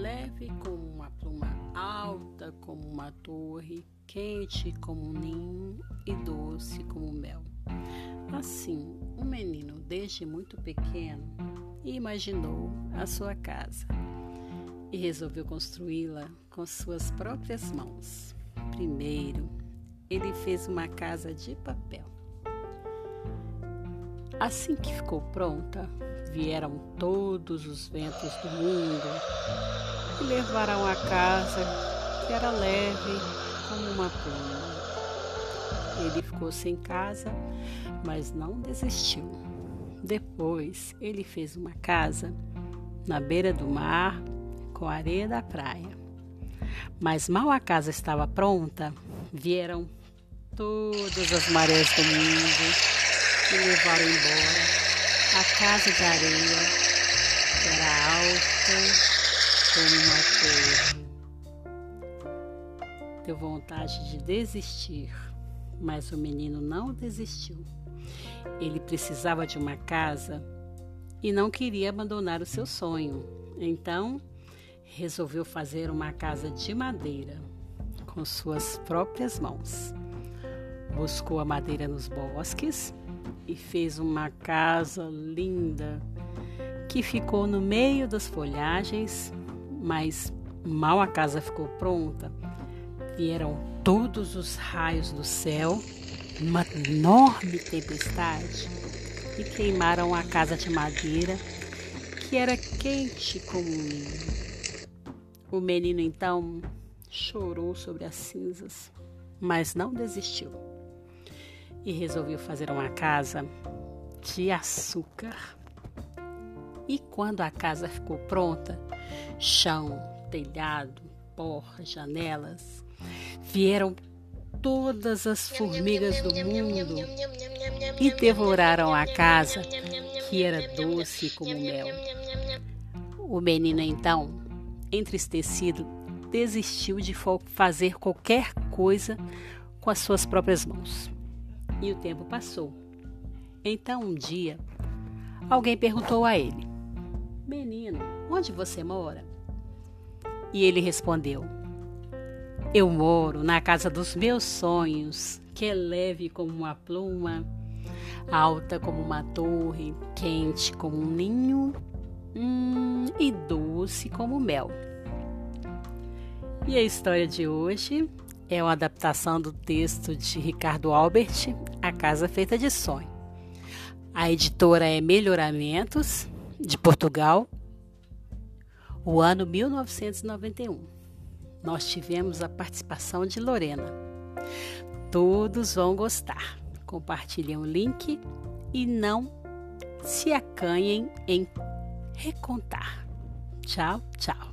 leve como uma pluma alta como uma torre, quente como um ninho e doce como mel. Assim, um menino, desde muito pequeno, imaginou a sua casa e resolveu construí-la com suas próprias mãos. Primeiro, ele fez uma casa de papel. Assim que ficou pronta, vieram todos os ventos do mundo e levaram a casa, que era leve como uma pluma. Ele ficou sem casa, mas não desistiu. Depois, ele fez uma casa na beira do mar, com areia da praia. Mas mal a casa estava pronta, vieram todas as marés do mundo e levaram embora a casa de areia, era alta como uma torre. Deu vontade de desistir, mas o menino não desistiu. Ele precisava de uma casa e não queria abandonar o seu sonho. Então, resolveu fazer uma casa de madeira com suas próprias mãos. Buscou a madeira nos bosques e fez uma casa linda que ficou no meio das folhagens, mas mal a casa ficou pronta, vieram todos os raios do céu, uma enorme tempestade e queimaram a casa de madeira que era quente como um ninho. O menino então chorou sobre as cinzas, mas não desistiu e resolveu fazer uma casa de açúcar. E quando a casa ficou pronta, chão, telhado, porta, janelas, vieram todas as formigas do mundo e devoraram a casa, que era doce como mel. O menino então entristecido, desistiu de fazer qualquer coisa com as suas próprias mãos. E o tempo passou. Então, um dia, alguém perguntou a ele: Menino, onde você mora? E ele respondeu: Eu moro na casa dos meus sonhos, que é leve como uma pluma, alta como uma torre, quente como um ninho hum, e doce como mel. E a história de hoje é uma adaptação do texto de Ricardo Albert, A Casa Feita de Sonho. A editora é Melhoramentos, de Portugal, o ano 1991. Nós tivemos a participação de Lorena. Todos vão gostar. Compartilhem o link e não se acanhem em recontar. Tchau, tchau.